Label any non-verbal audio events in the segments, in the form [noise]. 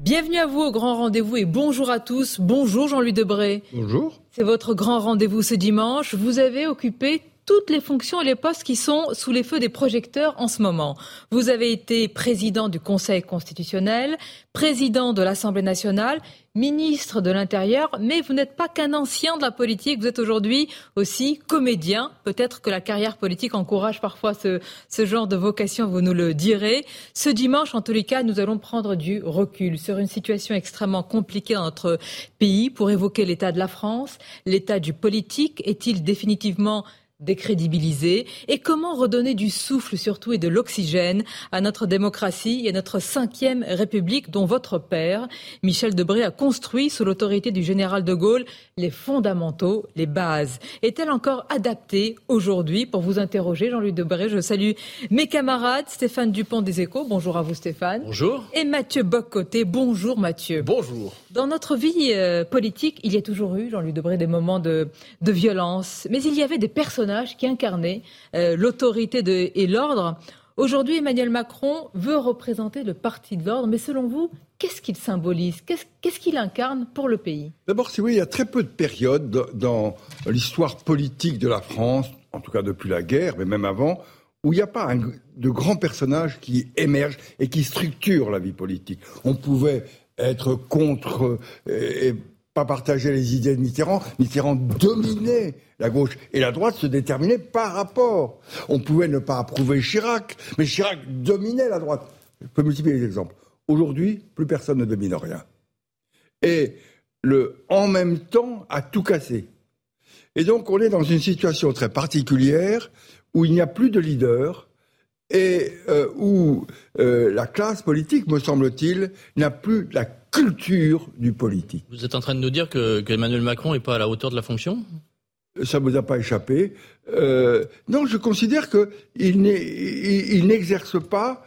Bienvenue à vous au grand rendez-vous et bonjour à tous. Bonjour Jean-Louis Debré. Bonjour. C'est votre grand rendez-vous ce dimanche. Vous avez occupé toutes les fonctions et les postes qui sont sous les feux des projecteurs en ce moment. Vous avez été président du Conseil constitutionnel, président de l'Assemblée nationale, ministre de l'Intérieur, mais vous n'êtes pas qu'un ancien de la politique, vous êtes aujourd'hui aussi comédien. Peut-être que la carrière politique encourage parfois ce, ce genre de vocation, vous nous le direz. Ce dimanche, en tous les cas, nous allons prendre du recul sur une situation extrêmement compliquée dans notre pays pour évoquer l'état de la France, l'état du politique. Est-il définitivement décrédibilisé et comment redonner du souffle surtout et de l'oxygène à notre démocratie et à notre cinquième république dont votre père, Michel Debré, a construit sous l'autorité du général de Gaulle les fondamentaux, les bases. Est-elle encore adaptée aujourd'hui pour vous interroger, Jean-Louis Debré? Je salue mes camarades, Stéphane Dupont des Échos. Bonjour à vous Stéphane. Bonjour. Et Mathieu Boccoté. Bonjour Mathieu. Bonjour. Dans notre vie euh, politique, il y a toujours eu, Jean-Louis Debré, des moments de, de violence, mais il y avait des personnages qui incarnaient euh, l'autorité et l'ordre. Aujourd'hui, Emmanuel Macron veut représenter le parti de l'ordre, mais selon vous, qu'est-ce qu'il symbolise? Qu'est-ce qu'il incarne pour le pays? D'abord, si voulez, il y a très peu de périodes dans l'histoire politique de la France, en tout cas depuis la guerre, mais même avant, où il n'y a pas de grands personnages qui émergent et qui structurent la vie politique. On pouvait être contre euh, et pas partager les idées de Mitterrand. Mitterrand dominait la gauche et la droite se déterminait par rapport. On pouvait ne pas approuver Chirac, mais Chirac dominait la droite. Je peux multiplier les exemples. Aujourd'hui, plus personne ne domine rien. Et le en même temps a tout cassé. Et donc on est dans une situation très particulière où il n'y a plus de leader, et euh, où euh, la classe politique, me semble-t-il, n'a plus la culture du politique. Vous êtes en train de nous dire que, Emmanuel Macron n'est pas à la hauteur de la fonction? Ça ne vous a pas échappé. Euh, non, je considère qu'il n'exerce pas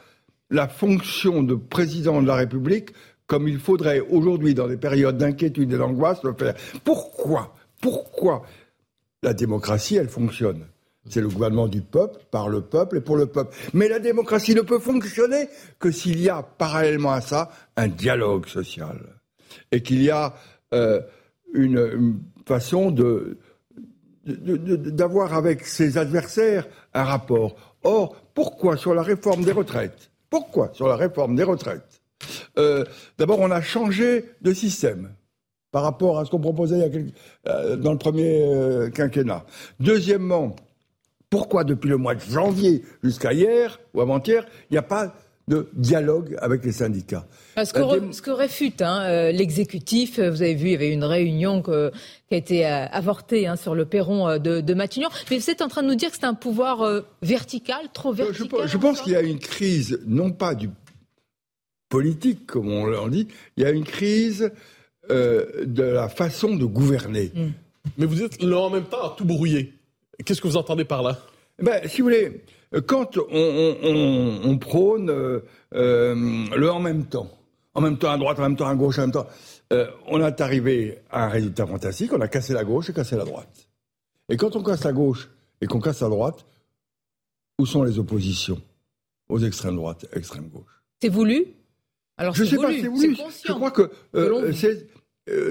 la fonction de président de la République comme il faudrait aujourd'hui, dans des périodes d'inquiétude et d'angoisse, le faire. Pourquoi Pourquoi la démocratie, elle fonctionne? C'est le gouvernement du peuple, par le peuple et pour le peuple. Mais la démocratie ne peut fonctionner que s'il y a parallèlement à ça un dialogue social. Et qu'il y a euh, une, façon de, d'avoir avec ses adversaires un rapport. Or, pourquoi sur la réforme des retraites Pourquoi sur la réforme des retraites euh, D'abord, on a changé de système par rapport à ce qu'on proposait euh, dans le premier quinquennat. Deuxièmement, pourquoi depuis le mois de janvier jusqu'à hier ou avant-hier, il n'y a pas de dialogue avec les syndicats. Ce que, réfute hein, euh, l'exécutif, euh, vous avez vu, il y avait une réunion qui a été euh, avortée hein, sur le perron de, Matignon, mais vous êtes en train de nous dire que c'est un pouvoir vertical, trop vertical Je, pense qu'il y a une crise, non pas du politique, comme on leur dit, il y a une crise de la façon de gouverner. Hmm. Mais vous êtes là en même temps à tout brouiller. Qu'est-ce que vous entendez par là? Ben, Si vous voulez, quand on, prône euh, euh, le en même temps, en même temps à droite, en même temps à gauche, en même temps, euh, on est arrivé à un résultat fantastique, on a cassé la gauche et cassé la droite. Et quand on casse la gauche et qu'on casse la droite, où sont les oppositions aux extrêmes droite, extrême gauche C'est voulu? Alors Je ne sais pas, c'est voulu. Je crois que c'est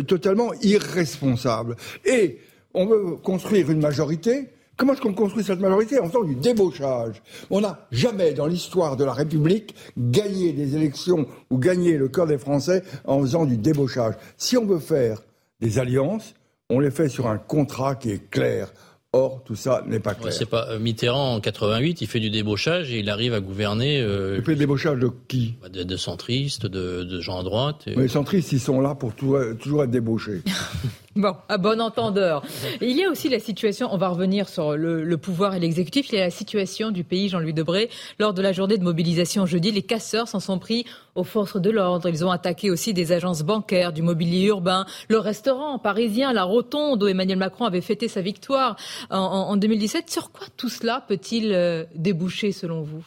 totalement irresponsable. Et on veut construire une majorité. Comment est-ce qu'on construit cette majorité En faisant du débauchage. On n'a jamais dans l'histoire de la République gagné des élections ou gagné le cœur des Français en faisant du débauchage. Si on veut faire des alliances, on les fait sur un contrat qui est clair. Or, tout ça n'est pas clair. c'est pas euh, Mitterrand en 88, il fait du débauchage et il arrive à gouverner. Euh, il fait le débauchage de qui? Bah, de, centristes, de, gens à droite. les centristes, ils sont là pour toujours être débauchés. [laughs] Bon, à bon entendeur. Il y a aussi la situation, on va revenir sur le, pouvoir et l'exécutif, il y a la situation du pays, Jean-Louis Debré. Lors de la journée de mobilisation jeudi, les casseurs s'en sont pris aux forces de l'ordre. Ils ont attaqué aussi des agences bancaires, du mobilier urbain, le restaurant parisien, la rotonde où Emmanuel Macron avait fêté sa victoire en, 2017. Sur quoi tout cela peut-il euh, déboucher selon vous?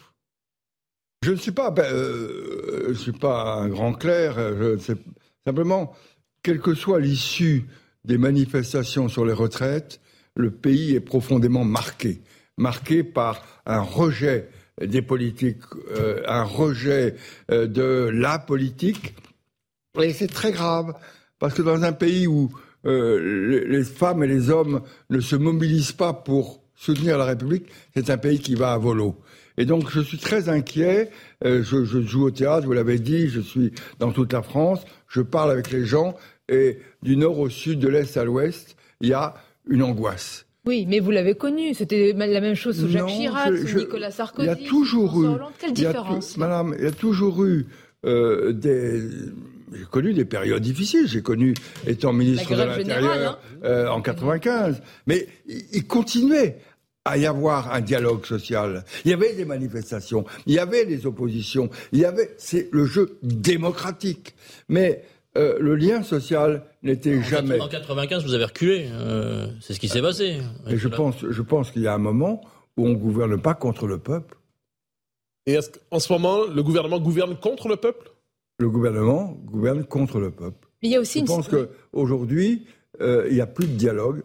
Je ne suis pas, ben, euh, suis pas un grand clerc. Simplement, quelle que soit l'issue des manifestations sur les retraites, le pays est profondément marqué, marqué par un rejet des politiques, euh, un rejet euh, de la politique. Et c'est très grave, parce que dans un pays où euh, les femmes et les hommes ne se mobilisent pas pour soutenir la République, c'est un pays qui va à volo. Et donc je suis très inquiet. je, je, joue au théâtre, vous l'avez dit, je suis dans toute la France, je parle avec les gens et du nord au sud, de l'est à l'ouest, il y a une angoisse. Oui, mais vous l'avez connu. C'était la même chose sous Jacques Chirac, sous Nicolas Sarkozy. Il y a toujours eu. Quelle différence Madame, il y a toujours eu euh, des. J'ai connu des périodes difficiles. J'ai connu, étant ministre de l'Intérieur hein. euh, en 95. Mais il continuait à y avoir un dialogue social. Il y avait des manifestations, il y avait des oppositions, il y avait. C'est le jeu démocratique. Mais euh, le lien social n'était jamais. En 95, vous avez reculé. Euh, c'est ce qui s'est passé. Et je pense, je pense qu'il y a un moment où on ne gouverne pas contre le peuple. Et est-ce qu'en ce moment, le gouvernement gouverne contre le peuple? Le gouvernement gouverne contre le peuple. Il y a aussi je pense qu'aujourd'hui, euh, il n'y a plus de dialogue.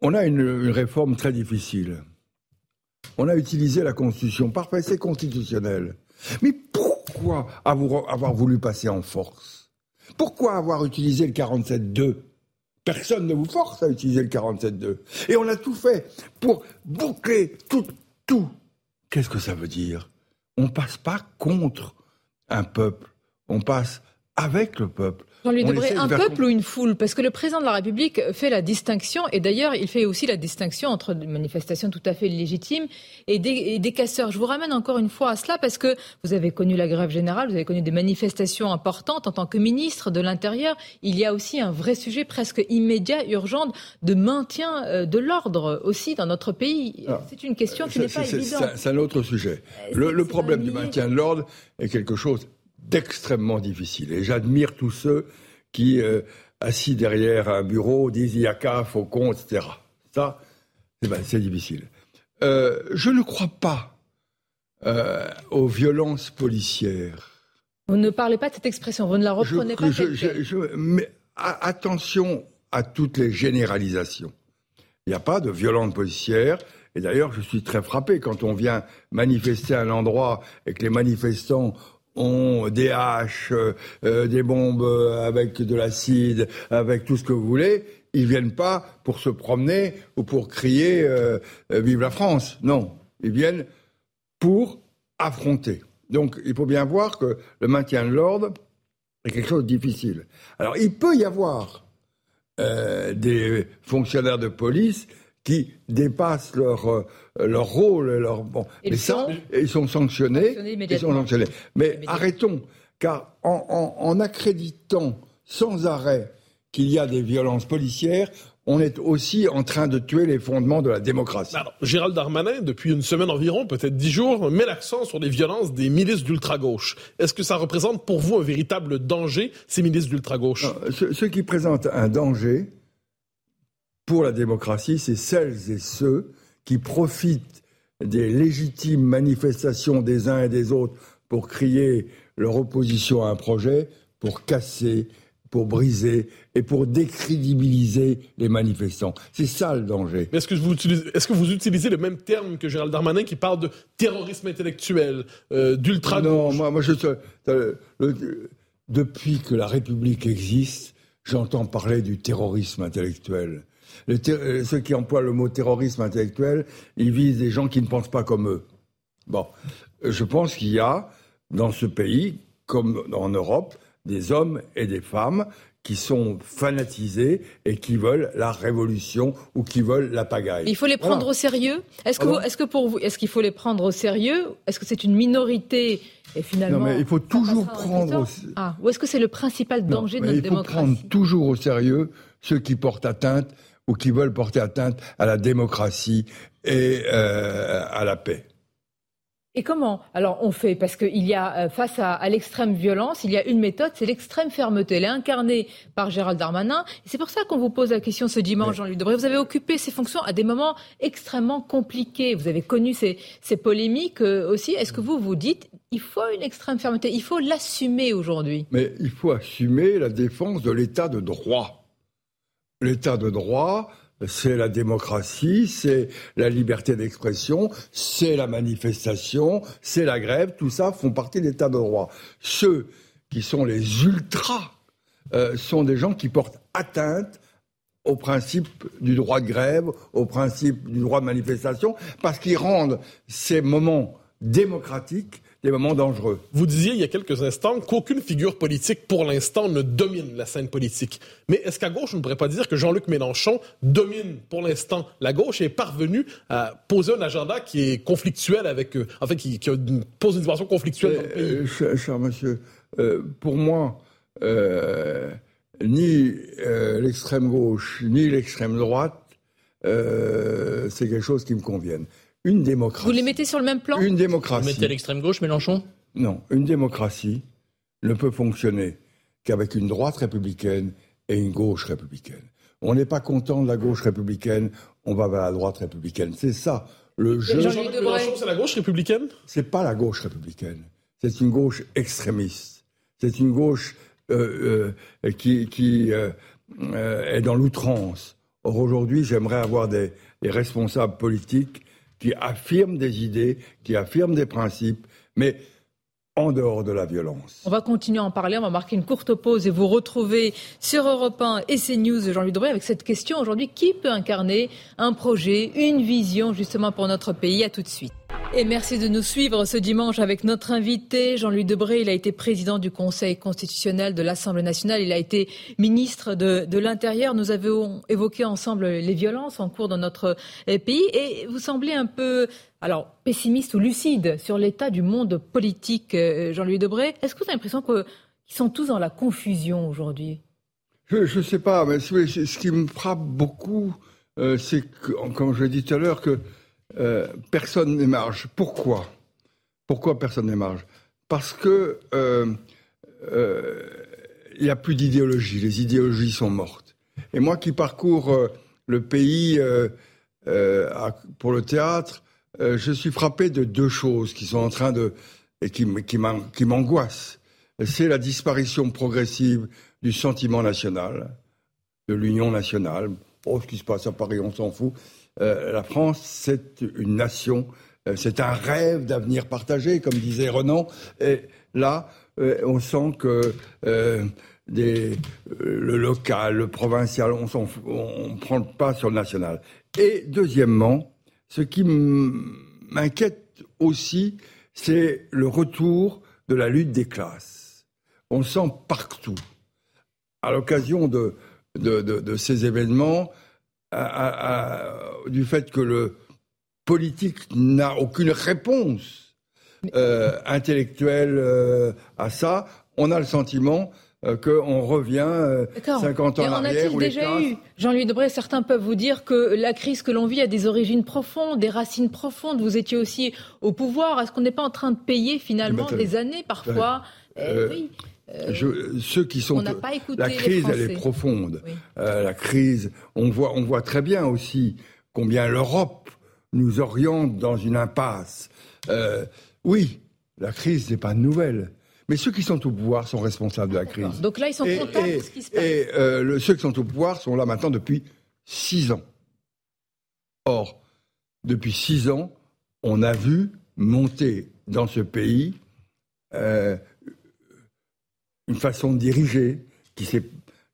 on a une, une réforme très difficile. On a utilisé la Constitution. Parfait, c'est constitutionnel. Mais pourquoi avoir voulu passer en force? Pourquoi avoir utilisé le 47-2 Personne ne vous force à utiliser le 47-2. Et on a tout fait pour boucler tout, tout. Qu'est-ce que ça veut dire? On passe pas contre un peuple, on passe avec le peuple. Jean-Louis Debré, un peuple ou une foule Parce que le président de la République fait la distinction, et d'ailleurs, il fait aussi la distinction entre des manifestations tout à fait légitimes et des, casseurs. Je vous ramène encore une fois à cela parce que vous avez connu la grève générale, vous avez connu des manifestations importantes en tant que ministre de l'Intérieur. Il y a aussi un vrai sujet presque immédiat, urgent, de maintien euh, de l'ordre aussi dans notre pays. C'est une question qui n'est pas évidente. C'est un autre sujet. Le, le problème du maintien de l'ordre est quelque chose d'extrêmement difficile. Et j'admire tous ceux qui, euh, assis derrière un bureau, disent il y a qu'à, faucon, etc. Ça, eh ben, c'est difficile. Euh, je ne crois pas euh, aux violences policières. Vous ne parlez pas de cette expression, vous ne la reprenez pas. mais attention à toutes les généralisations. Il n'y a pas de violence policière. Et d'ailleurs, je suis très frappé quand on vient manifester à un endroit et que les manifestants ont des haches, euh, euh, des bombes avec de l'acide, avec tout ce que vous voulez, ils viennent pas pour se promener ou pour crier euh, Vive la France. Non, ils viennent pour affronter. Donc il faut bien voir que le maintien de l'ordre est quelque chose de difficile. Alors il peut y avoir des fonctionnaires de police qui dépassent leur, euh, leur rôle. Leur, bon. Mais ça, ils sont sanctionnés. ils sont sanctionnés. Mais arrêtons, car en, en, accréditant sans arrêt qu'il y a des violences policières, on est aussi en train de tuer les fondements de la démocratie. Alors, Gérald Darmanin, depuis une semaine environ, peut-être dix jours, met l'accent sur les violences des milices d'ultra-gauche. Est-ce que ça représente pour vous un véritable danger, ces milices d'ultra-gauche? Ceux qui présentent un danger, pour la démocratie, c'est celles et ceux qui profitent des légitimes manifestations des uns et des autres pour crier leur opposition à un projet, pour casser, pour briser et pour décrédibiliser les manifestants. C'est ça le danger. Est-ce que, vous utilisez, est-ce que vous utilisez le même terme que Gérald Darmanin qui parle de terrorisme intellectuel, euh, d'ultra Non, moi, moi je, depuis que la République existe, j'entends parler du terrorisme intellectuel. Euh, ceux qui emploient le mot terrorisme intellectuel, ils visent des gens qui ne pensent pas comme eux. Bon, je pense qu'il y a dans ce pays, comme en Europe, des hommes et des femmes qui sont fanatisés et qui veulent la révolution ou qui veulent la pagaille. Il faut les prendre au sérieux. Est-ce que, est-ce que pour vous, est-ce qu'il faut les prendre au sérieux Est-ce que c'est une minorité et finalement Non, mais il faut toujours prendre. Au... Ah, ou est-ce que c'est le principal danger de notre démocratie Il faut prendre toujours au sérieux ceux qui portent atteinte ou qui veulent porter atteinte à la démocratie et euh, à la paix. Et comment? Alors on fait parce qu'il y a euh, face à, l'extrême violence, il y a une méthode, c'est l'extrême fermeté. Elle est incarnée par Gérald Darmanin. C'est pour ça qu'on vous pose la question ce dimanche, Jean-Luc Debré. Vous avez occupé ces fonctions à des moments extrêmement compliqués. Vous avez connu ces, ces polémiques euh, aussi. Est-ce que vous vous dites il faut une extrême fermeté, il faut l'assumer aujourd'hui? Mais il faut assumer la défense de l'état de droit. L'état de droit, c'est la démocratie, c'est la liberté d'expression, c'est la manifestation, c'est la grève, tout ça font partie de l'état de droit. Ceux qui sont les ultras euh, sont des gens qui portent atteinte au principe du droit de grève, au principe du droit de manifestation, parce qu'ils rendent ces moments démocratiques des moments dangereux. Vous disiez il y a quelques instants qu'aucune figure politique pour l'instant ne domine la scène politique. Mais est-ce qu'à gauche, on ne pourrait pas dire que Jean-Luc Mélenchon domine pour l'instant? La gauche et est parvenu à poser un agenda qui est conflictuel avec, eux, en fait, qui, pose une dimension conflictuelle dans le pays euh, cher, monsieur, euh, pour moi, euh, ni l'extrême gauche ni l'extrême droite, c'est quelque chose qui me convienne une démocratie. Vous les mettez sur le même plan Une démocratie. Vous mettez à l'extrême gauche, Mélenchon? Non, une démocratie ne peut fonctionner qu'avec une droite républicaine et une gauche républicaine. On n'est pas content de la gauche républicaine, on va vers la droite républicaine. C'est ça le jeu. Mélenchon, c'est la gauche républicaine? C'est pas la gauche républicaine. C'est une gauche extrémiste. C'est une gauche euh, euh, qui, qui euh, est dans l'outrance. Or aujourd'hui, j'aimerais avoir des, des responsables politiques qui affirment des idées, qui affirment des principes, mais en dehors de la violence. On va continuer à en parler, on va marquer une courte pause et vous retrouver sur Europe 1 et CNews Jean-Louis Debré avec cette question aujourd'hui, qui peut incarner un projet, une vision justement pour notre pays? À tout de suite. Et merci de nous suivre ce dimanche avec notre invité Jean-Louis Debré. Il a été président du Conseil constitutionnel de l'Assemblée nationale. Il a été ministre de, l'Intérieur. Nous avons évoqué ensemble les violences en cours dans notre pays. Et vous semblez un peu, alors, pessimiste ou lucide sur l'état du monde politique, euh, Jean-Louis Debré. Est-ce que vous avez l'impression qu'ils sont tous dans la confusion aujourd'hui? Je ne sais pas, mais ce qui me frappe beaucoup, euh, c'est, comme je l'ai tout à l'heure, que euh, personne n'émarge. Pourquoi? Pourquoi personne n'émarge? Parce que euh, euh, il n'y a plus d'idéologie. Les idéologies sont mortes. Et moi qui parcours le pays pour le théâtre, je suis frappé de deux choses qui sont en train de et qui m'angoissent. C'est la disparition progressive du sentiment national, de l'union nationale. Oh, ce qui se passe à Paris, on s'en fout. Euh, la France, c'est une nation, euh, c'est un rêve d'avenir partagé, comme disait Renan. Et là, euh, on sent que le local, le provincial, on ne prend pas sur le national. Et deuxièmement, ce qui m'inquiète aussi, c'est le retour de la lutte des classes. On sent partout, à l'occasion de, ces événements, du fait que le politique n'a aucune réponse euh, intellectuelle euh, à ça, on a le sentiment euh, qu'on revient 50 ans en arrière. On a déjà eu? Jean-Louis Debré, certains peuvent vous dire que la crise que l'on vit a des origines profondes, des racines profondes. Vous étiez aussi au pouvoir. Est-ce qu'on n'est pas en train de payer finalement des années parfois? Eh oui. Euh, ceux qui sont la crise elle est profonde euh, la crise on voit on voit très bien aussi combien l'Europe nous oriente dans une impasse euh, oui la crise n'est pas nouvelle mais ceux qui sont au pouvoir sont responsables de la crise. Donc là, ils sont contents de ce qui se passe. Et ceux qui sont au pouvoir sont là maintenant depuis six ans. Or, depuis six ans, on a vu monter dans ce pays une façon de diriger qui s'est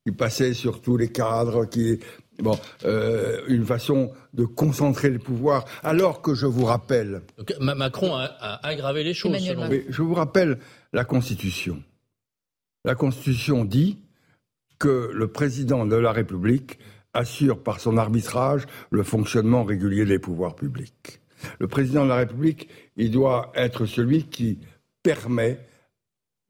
qui passait sur tous les cadres, qui bon, euh, une façon de concentrer le pouvoir. Alors que je vous rappelle, Macron a, aggravé les choses. je vous rappelle la Constitution. La Constitution dit que le président de la République assure par son arbitrage le fonctionnement régulier des pouvoirs publics. Le président de la République, il doit être celui qui permet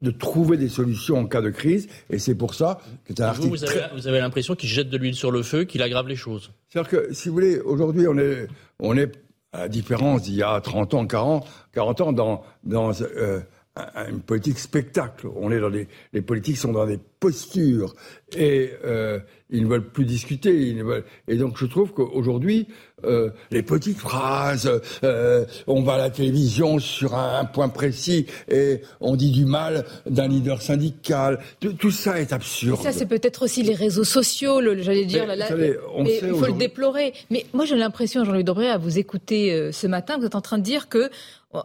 de trouver des solutions en cas de crise, et c'est pour ça que c'est un vous, article vous avez, vous avez l'impression qu'il jette de l'huile sur le feu, qu'il aggrave les choses. C'est-à-dire que, si vous voulez, aujourd'hui, on est, on est, à la différence d'il y a 30 ans, 40, 40 ans, dans, dans euh, un- une politique spectacle. On est dans des, les politiques sont dans des postures et euh, ils ne veulent plus discuter. Ils ne veulent, et donc, je trouve qu'aujourd'hui, euh, les petites phrases, euh, on va à la télévision sur un, un point précis et on dit du mal d'un leader syndical. Tout, tout ça est absurde. Ça, c'est peut-être aussi les réseaux sociaux, j'allais dire. Mais, là, là, vous savez, on mais sait il faut le déplorer. Mais moi, j'ai l'impression, Jean-Luc Debré, à vous écouter ce matin, vous êtes en train de dire que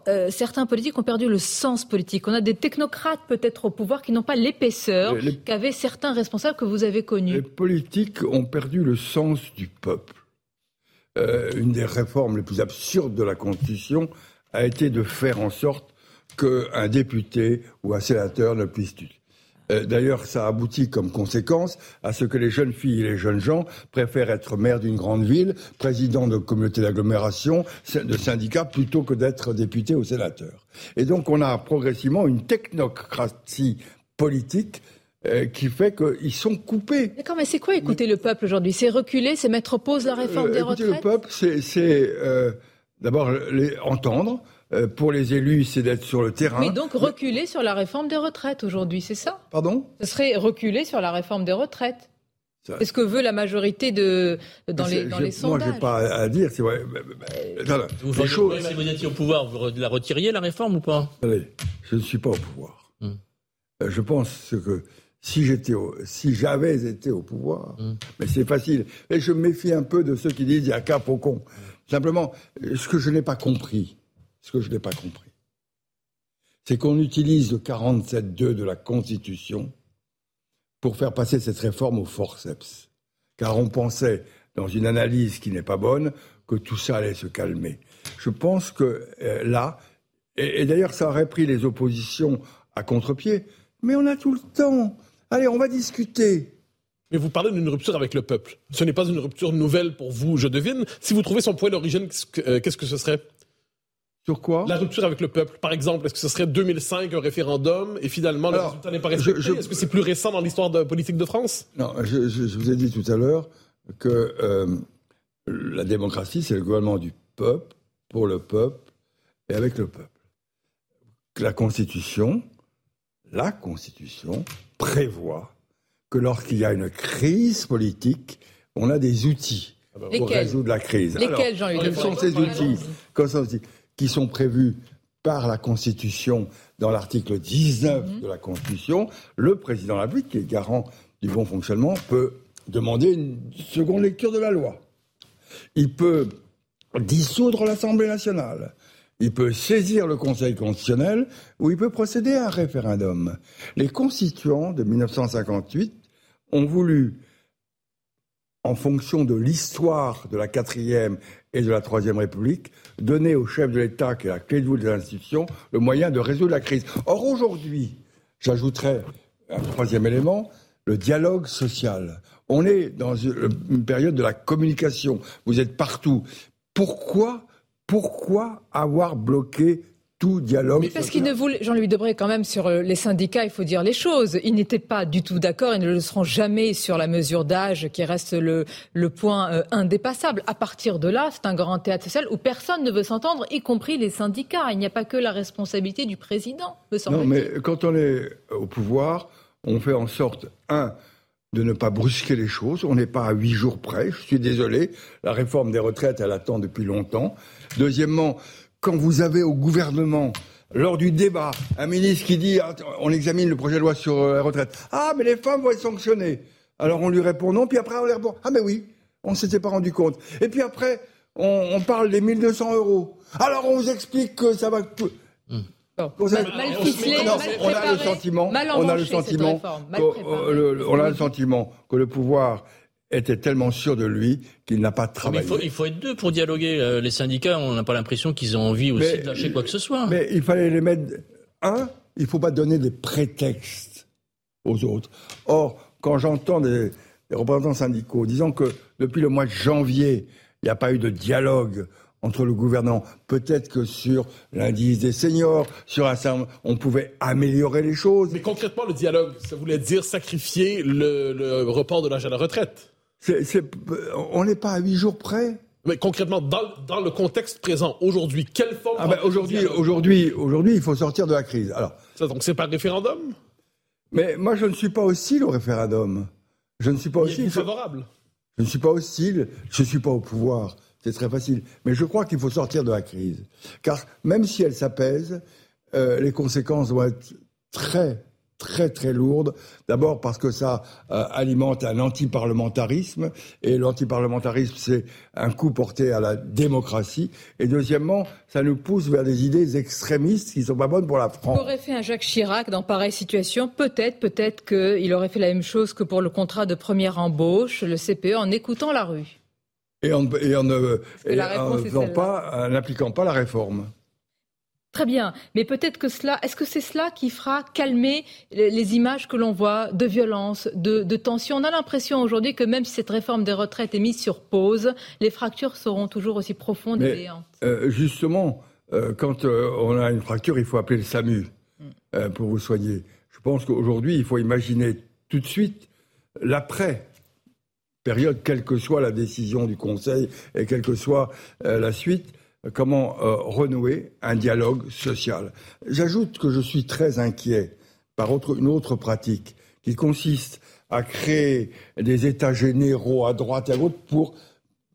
euh, certains politiques ont perdu le sens politique. On a des technocrates peut-être au pouvoir qui n'ont pas l'épaisseur qu'avaient certains responsables que vous avez Les connus. politiques ont perdu le sens du peuple. Euh, une des réformes les plus absurdes de la Constitution a été de faire en sorte qu'un député ou un sénateur ne puisse. Euh, D'ailleurs, ça aboutit comme conséquence à ce que les jeunes filles et les jeunes gens préfèrent être maire d'une grande ville, président de communauté d'agglomération, de syndicat, plutôt que d'être député ou sénateur. Et donc, on a progressivement une technocratie politique euh, qui fait qu'ils sont coupés. D'accord, mais c'est quoi écouter le peuple aujourd'hui? C'est reculer, c'est mettre en pause la réforme Euh, des écoutez, retraites? le peuple, c'est euh, d'abord les entendre. Euh, pour les élus, c'est d'être sur le terrain. Mais donc reculer sur la réforme des retraites aujourd'hui, c'est ça? Pardon? Ce serait reculer sur la réforme des retraites. C'est ce que veut la majorité de, dans les, dans les Moi, sondages. j'ai pas à à dire. C'est vrai. mais- mais- mais- attendez, Vous les feriez choses- si vous étiez au pouvoir, vous la retiriez, la réforme, ou pas? Attendez, je ne suis pas au pouvoir. Hmm. Je pense que si j'étais, si j'avais été au pouvoir, Hmm. mais c'est facile. Et je me méfie un peu de ceux qui disent il y a cap au con. Simplement, ce que je n'ai pas compris, ce que je n'ai pas compris, c'est qu'on utilise le 47.2 de la Constitution pour faire passer cette réforme au forceps. Car on pensait, dans une analyse qui n'est pas bonne, que tout ça allait se calmer. Je pense que euh, là, et, et d'ailleurs ça aurait pris les oppositions à contre-pied, mais on a tout le temps. Allez, on va discuter. Mais vous parlez d'une rupture avec le peuple. Ce n'est pas une rupture nouvelle pour vous, je devine. Si vous trouvez son point d'origine, qu'est-ce que, euh, qu'est-ce que ce serait? Sur quoi? La rupture avec le peuple, par exemple, est-ce que ce serait 2005, un référendum, et finalement le résultat n'est pas respecté? je- Est-ce que c'est plus récent dans l'histoire de politique de France? Non, je, je- je vous ai dit tout à l'heure que euh, la démocratie, c'est le gouvernement du peuple, pour le peuple et avec le peuple. La Constitution, la Constitution prévoit que lorsqu'il y a une crise politique, on a des outils pour résoudre la crise. Lesquels, Jean-Luc quels sont ces outils qui sont prévus par la Constitution dans l'article 19 Mhm. de la Constitution Le président de la République, qui est garant du bon fonctionnement, peut demander une seconde lecture de la loi. Il peut dissoudre l'Assemblée nationale. Il peut saisir le Conseil constitutionnel ou il peut procéder à un référendum. Les constituants de 1958 ont voulu, en fonction de l'histoire de la quatrième et de la troisième République, donner au chef de l'État, qui est la clé de voûte des institutions, le moyen de résoudre la crise. Or, aujourd'hui, j'ajouterais un troisième élément, le dialogue social. On est dans une période de la communication. Vous êtes partout. Pourquoi, pourquoi avoir bloqué tout dialogue Mais parce qu'il ne voulait, Jean-Louis Debré, quand même, sur euh, les syndicats, il faut dire les choses. Ils n'étaient pas du tout d'accord et ne le seront jamais sur la mesure d'âge qui reste le, le point euh, indépassable. À partir de là, c'est un grand théâtre social où personne ne veut s'entendre, y compris les syndicats. Il n'y a pas que la responsabilité du président, me Non, semble-t-il. mais quand on est au pouvoir, on fait en sorte, un, de ne pas brusquer les choses. On n'est pas à huit jours près. Je suis désolé. La réforme des retraites, elle attend depuis longtemps. Deuxièmement, quand vous avez au gouvernement, lors du débat, un ministre qui dit Attends, on examine le projet de loi sur euh, la retraite. Ah, mais les femmes vont être sanctionnées. Alors on lui répond non, puis après on lui répond Ah, mais oui, on ne s'était pas rendu compte. Et puis après, on, parle des 1200 euros. Alors on vous explique que ça va. Bon. Mal on- ficelé, non, mal on a le sentiment, mal on a le sentiment, préparée. euh, le- on a le sentiment que le pouvoir était tellement sûr de lui qu'il n'a pas Mais travaillé. il, faut, il faut être deux pour dialoguer. Euh, Les syndicats, on n'a pas l'impression qu'ils ont envie aussi Mais- de lâcher quoi que ce soit. Mais il fallait les mettre. Un, il faut pas donner des prétextes aux autres. Or, quand j'entends des, représentants syndicaux disant que depuis le mois de janvier, il n'y a pas eu de dialogue entre le gouvernement. Peut-être que sur l'indice des seniors, sur un certain, on pouvait améliorer les choses. Mais concrètement, le dialogue, ça voulait dire sacrifier le, report de l'âge à la retraite. on n'est pas à huit jours près. Mais concrètement, dans, le contexte présent, aujourd'hui, quelle forme ah ben aujourd'hui, aujourd'hui, aujourd'hui, il faut sortir de la crise. Alors, ça, donc c'est pas le référendum? Mais moi, je ne suis pas hostile au référendum. Je ne suis pas hostile. favorable. Je ne suis pas hostile. Je ne suis pas au pouvoir. C'est très facile. Mais je crois qu'il faut sortir de la crise. Car même si elle s'apaise, euh, les conséquences vont être très, très, très lourdes. D'abord parce que ça euh, alimente un antiparlementarisme. Et l'antiparlementarisme, c'est un coup porté à la démocratie. Et deuxièmement, ça nous pousse vers des idées extrémistes qui ne sont pas bonnes pour la France. Qu'aurait fait un Jacques Chirac dans pareille situation? Peut-être, peut-être qu'il aurait fait la même chose que pour le contrat de première embauche, le CPE, en écoutant la rue et en, ne pas, n'appliquant pas la réforme. Très bien, mais peut-être que cela, est-ce que c'est cela qui fera calmer les, images que l'on voit de violence, de, tension? On a l'impression aujourd'hui que même si cette réforme des retraites est mise sur pause, les fractures seront toujours aussi profondes et béantes. Euh, justement, euh, quand euh, on a une fracture, il faut appeler le SAMU mm. pour vous soigner. Je pense qu'aujourd'hui, il faut imaginer tout de suite l'après période, quelle que soit la décision du Conseil et quelle que soit euh, la suite, comment euh, renouer un dialogue social. J'ajoute que je suis très inquiet par une autre pratique qui consiste à créer des états généraux à droite et à gauche pour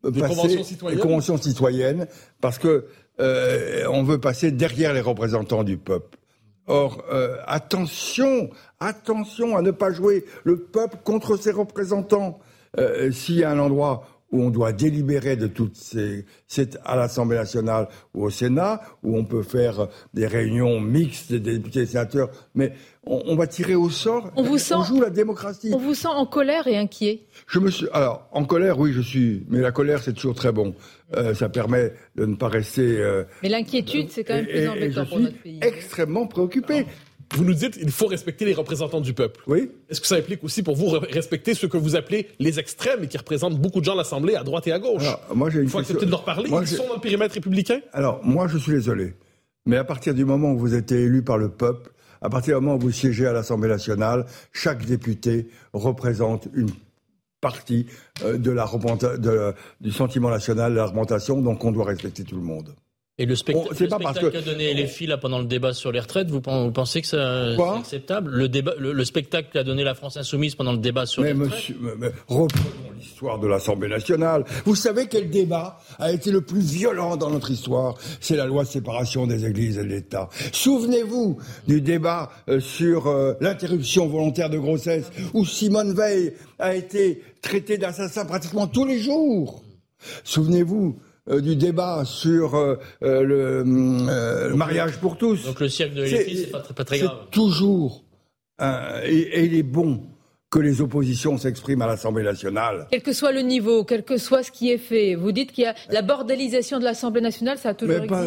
des passer conventions citoyennes. des conventions citoyennes parce que euh, on veut passer derrière les représentants du peuple. Or, attention, attention à ne pas jouer le peuple contre ses représentants. Euh, s'il y a un endroit où on doit délibérer de toutes ces, c'est à l'Assemblée nationale ou au Sénat, où on peut faire des réunions mixtes des députés et sénateurs, mais on, va tirer au sort. On vous sent, joue la démocratie. On vous sent en colère et inquiet. Je me suis, alors en colère, oui, je suis, mais la colère c'est toujours très bon. Euh, ça permet de ne pas rester. Euh, mais l'inquiétude, c'est quand même plus embêtant pour notre pays. Extrêmement préoccupé. Vous nous dites qu'il faut respecter les représentants du peuple. Oui. Est-ce que ça implique aussi pour vous respecter ce que vous appelez les extrêmes et qui représentent beaucoup de gens à l'Assemblée à droite et à gauche? Alors, moi, Il faut accepter de leur parler. Ils sont dans le périmètre républicain Alors, moi, je suis désolé. Mais à partir du moment où vous êtes élu par le peuple, à partir du moment où vous siégez à l'Assemblée nationale, chaque député représente une partie euh, de la, de, du sentiment national, de la représentation, donc on doit respecter tout le monde. Et le, spectacle qu'a donné les filles là, pendant le débat sur les retraites, vous, pensez que c'est acceptable? Le, débat, le, spectacle qu'a donné la France insoumise pendant le débat sur les retraites? mais, reprenons l'histoire de l'Assemblée nationale. Vous savez quel débat a été le plus violent dans notre histoire? C'est la loi de séparation des églises et de l'État. Souvenez-vous du débat euh, sur euh, l'interruption volontaire de grossesse, où Simone Veil a été traitée d'assassin pratiquement tous les jours. Souvenez-vous euh, du débat sur euh, euh, le mariage pour tous. Donc le siècle de l'élite, c'est pas, pas, très grave. toujours, et, il est bon que les oppositions s'expriment à l'Assemblée nationale. Quel que soit le niveau, quel que soit ce qui est fait, vous dites qu'il y a la bordélisation de l'Assemblée nationale, ça a toujours Mais pas,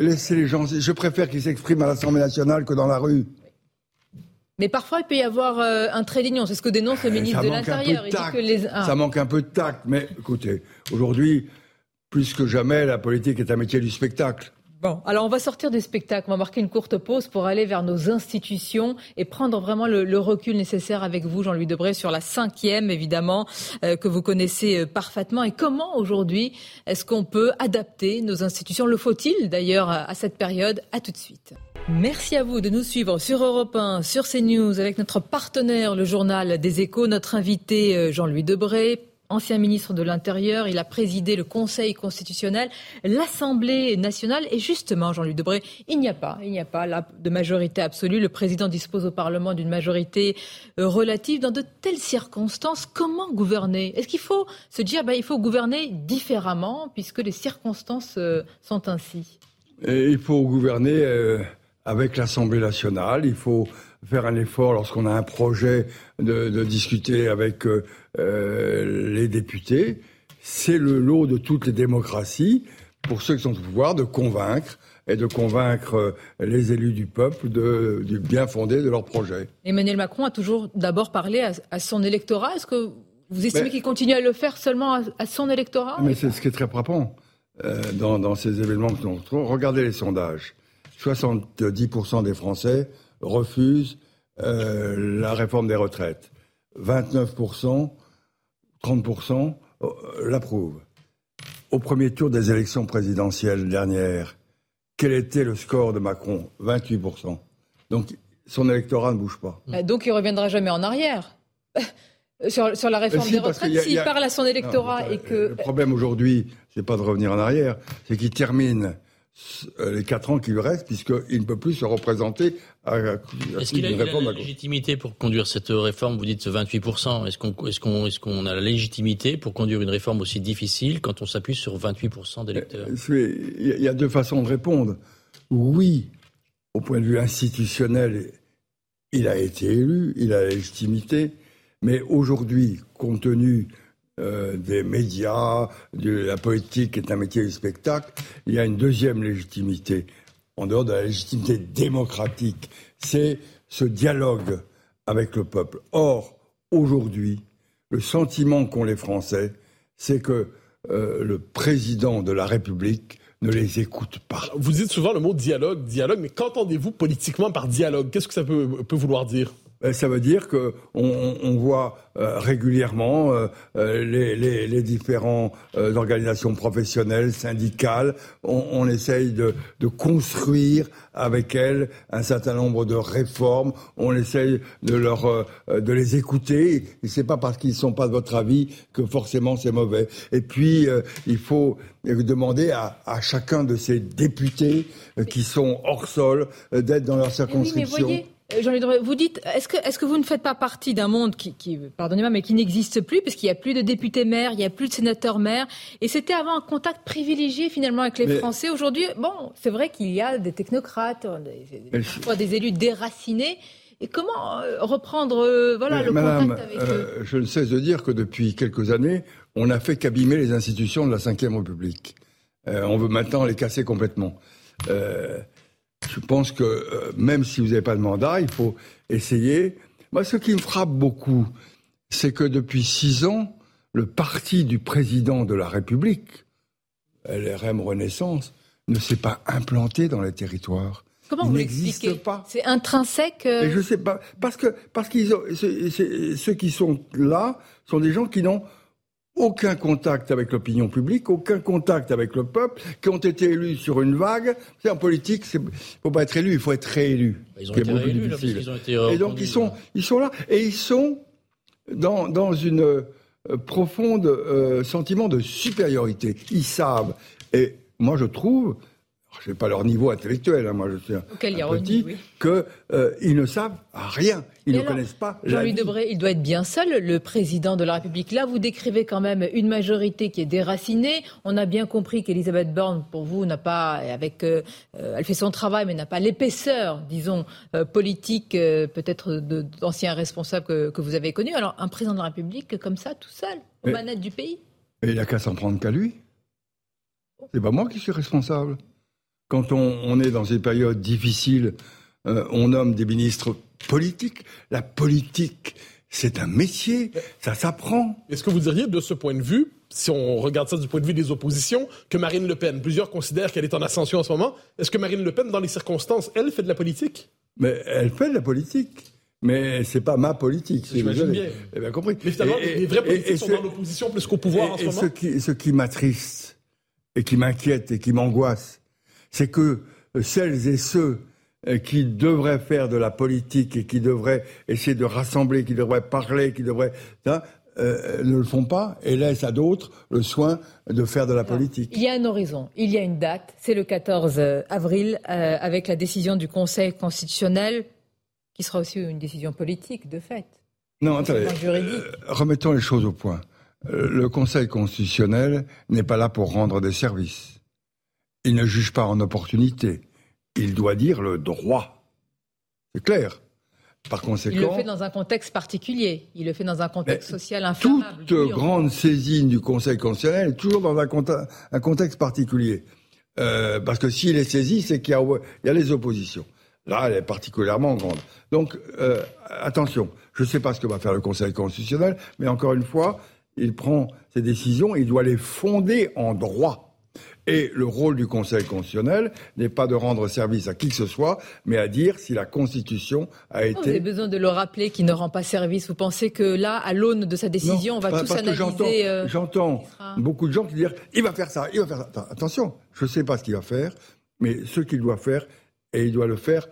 laissez les gens. Je préfère qu'ils s'expriment à l'Assemblée nationale que dans la rue. Mais parfois, il peut y avoir un trait d'union. C'est ce que dénonce le ministre de l'Intérieur. Ah. Ça manque un peu de tact. Mais écoutez, aujourd'hui, plus que jamais, la politique est un métier du spectacle. Bon, alors on va sortir du spectacle, on va marquer une courte pause pour aller vers nos institutions et prendre vraiment le, recul nécessaire avec vous, Jean-Louis Debré, sur la cinquième, évidemment, euh, que vous connaissez euh, parfaitement. Et comment aujourd'hui est-ce qu'on peut adapter nos institutions? Le faut-il d'ailleurs à cette période? À tout de suite. Merci à vous de nous suivre sur Europe 1, sur CNews, avec notre partenaire, le journal des échos, notre invité euh, Jean-Louis Debré, ancien ministre de l'Intérieur. Il a présidé le Conseil constitutionnel, l'Assemblée nationale. Et justement, Jean-Luc Debré, il n'y a pas, il n'y a pas de majorité absolue. Le président dispose au Parlement d'une majorité euh, relative. Dans de telles circonstances, comment gouverner? Est-ce qu'il faut se dire, ben, il faut gouverner différemment puisque les circonstances euh, sont ainsi? Il faut gouverner euh, avec l'Assemblée nationale. Il faut faire un effort lorsqu'on a un projet de, de discuter avec euh, euh, les députés. C'est le lot de toutes les démocraties, pour ceux qui sont au pouvoir, de convaincre et de convaincre les élus du peuple du bien fondé de leur projet. Emmanuel Macron a toujours d'abord parlé à, son électorat. Est-ce que vous estimez qu'il continue à le faire seulement à, son électorat Mais c'est ce qui est très frappant euh, dans, ces événements que Regardez les sondages. 70% des Français refusent euh, la réforme des retraites. 29%, 30% euh, l'approuvent. Au premier tour des élections présidentielles dernières, quel était le score de Macron? 28%. Donc son électorat ne bouge pas. Bah, donc il ne reviendra jamais en arrière. [laughs] Sur, sur, la réforme des retraites, s'il parle à son électorat et que... Le problème aujourd'hui, c'est pas de revenir en arrière, c'est qu'il termine euh, les quatre ans qui lui restent, puisqu'il ne peut plus se représenter à, Est-ce qu'il a, la légitimité pour conduire cette réforme? Vous dites 28%. Est-ce qu'on est qu'on est qu'on a la légitimité pour conduire une réforme aussi difficile quand on s'appuie sur 28% d'électeurs? Il y a deux façons de répondre. Oui, au point de vue institutionnel, il a été élu, il a la légitimité, mais aujourd'hui, compte tenu euh, des médias, de la politique est un métier du spectacle, il y a une deuxième légitimité, en dehors de la légitimité démocratique, c'est ce dialogue avec le peuple. Or, aujourd'hui, le sentiment qu'ont les Français, c'est que euh, le président de la République ne les écoute pas. Vous dites souvent le mot dialogue, dialogue, mais qu'entendez-vous politiquement par dialogue? Qu'est-ce que ça peut vouloir dire? Ça veut dire que on, voit euh, régulièrement euh, les, les, les différentes organisations professionnelles, syndicales. On, on essaye de, de, construire avec elles un certain nombre de réformes. On essaye de leur de les écouter. Et c'est pas parce qu'ils sont pas de votre avis que forcément c'est mauvais. Et puis il faut demander à, à, chacun de ces députés qui sont hors sol d'être dans leur circonscription. Euh, Jean-Louis vous dites, est-ce que, vous ne faites pas partie d'un monde qui, qui pardonnez-moi, mais qui n'existe plus, parce qu'il n'y a plus de députés maires, il n'y a plus de sénateurs maires, et c'était avant un contact privilégié finalement avec les Français. Aujourd'hui, bon, c'est vrai qu'il y a des technocrates, des, parfois des élus déracinés. Et comment euh, reprendre euh, voilà, le contact avec eux Je ne cesse de dire que depuis quelques années, on n'a fait qu'abîmer les institutions de la Ve République. on veut maintenant les casser complètement. Euh, je pense que euh, même si vous n'avez pas de mandat, il faut essayer. Moi, ce qui me frappe beaucoup, c'est que depuis six ans, le parti du président de la République, LRM Renaissance, ne s'est pas implanté dans les territoires. Comment vous l'expliquez? pas. C'est intrinsèque. Euh... Et je sais pas parce que parce qu'ils ont ceux qui sont là sont des gens qui n'ont aucun contact avec l'opinion publique, aucun contact avec le peuple, qui ont été élus sur une vague. C'est en politique, il faut pas être élu, il faut être réélu. Bah, ils ont été réélus, là, ont été Et donc ils sont, ils sont là, et ils sont dans, dans une euh, profonde euh, sentiment de supériorité. Ils savent. Et moi, je trouve je n'ai pas leur niveau intellectuel, hein, moi je suis un, petit, qu'ils euh, ne savent rien, ils ne connaissent pas Jean-Louis Debré, il doit être bien seul, le président de la République. Là, vous décrivez quand même une majorité qui est déracinée. On a bien compris qu'Elisabeth Borne, pour vous, n'a pas, avec, euh, euh, elle fait son travail, mais n'a pas l'épaisseur, disons, politique, peut-être d'anciens responsables que, que, vous avez connus. Alors, un président de la République comme ça, tout seul, aux manettes du pays? Et il n'a qu'à s'en prendre qu'à lui. C'est pas moi qui suis responsable. Quand on, est dans une période difficile, euh, on nomme des ministres politiques. La politique, c'est un métier, ça s'apprend. Est-ce que vous diriez, de ce point de vue, si on regarde ça du point de vue des oppositions, que Marine Le Pen, plusieurs considèrent qu'elle est en ascension en ce moment, est-ce que Marine Le Pen, dans les circonstances, elle fait de la politique? Mais elle fait de la politique. Mais c'est pas ma politique. J'imagine bien. Eh bien compris. Mais finalement, les vrais politiques sont dans l'opposition plus qu'au pouvoir en ce moment. Ce qui, ce qui m'attriste et qui m'inquiète et qui m'angoisse, c'est que euh, celles et ceux euh, qui devraient faire de la politique et qui devraient essayer de rassembler, qui devraient parler, qui devraient hein, euh, ne le font pas et laissent à d'autres le soin de faire de la politique. Il y a un horizon, il y a une date, c'est le 14 avril, avec la décision du Conseil constitutionnel, qui sera aussi une décision politique, de fait. Non, attendez, remettons les choses au point. le Conseil constitutionnel n'est pas là pour rendre des services. Il ne juge pas en opportunité. Il doit dire le droit. C'est clair. Par conséquent, il le fait dans un contexte particulier. Il le fait dans un contexte social inflammable. Toute grande saisine du Conseil constitutionnel est toujours dans un, contexte particulier. Euh, parce que s'il est saisi, c'est qu'il y, a les oppositions. Là, elle est particulièrement grande. Donc, euh, attention, je ne sais pas ce que va faire le Conseil constitutionnel, mais encore une fois, il prend ses décisions, il doit les fonder en droit. Et le rôle du Conseil constitutionnel n'est pas de rendre service à qui que ce soit, mais à dire si la Constitution a été. Vous avez besoin de le rappeler qu'il ne rend pas service. Vous pensez que là, à l'aune de sa décision, on va tous analyser. Euh, j'entends beaucoup de gens qui disent il va faire ça, il va faire ça. Attention, je ne sais pas ce qu'il va faire, mais ce qu'il doit faire, et il doit le faire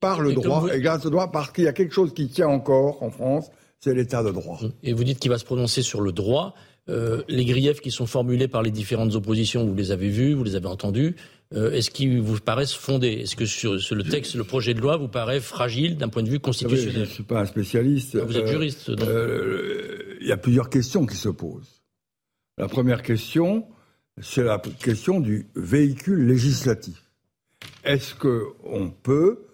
par le droit et grâce au droit, parce qu'il y a quelque chose qui tient encore en France, c'est l'état de droit. Et vous dites qu'il va se prononcer sur le droit. Euh, les griefs qui sont formulés par les différentes oppositions, vous les avez vus, vous les avez entendus. Euh, est-ce qu'ils vous paraissent fondés? Est-ce que sur, le texte, le projet de loi vous paraît fragile d'un point de vue constitutionnel? Je ne suis pas un spécialiste. vous êtes juriste. Euh, il y a plusieurs questions qui se posent. La première question, c'est la question du véhicule législatif. Est-ce qu'on peut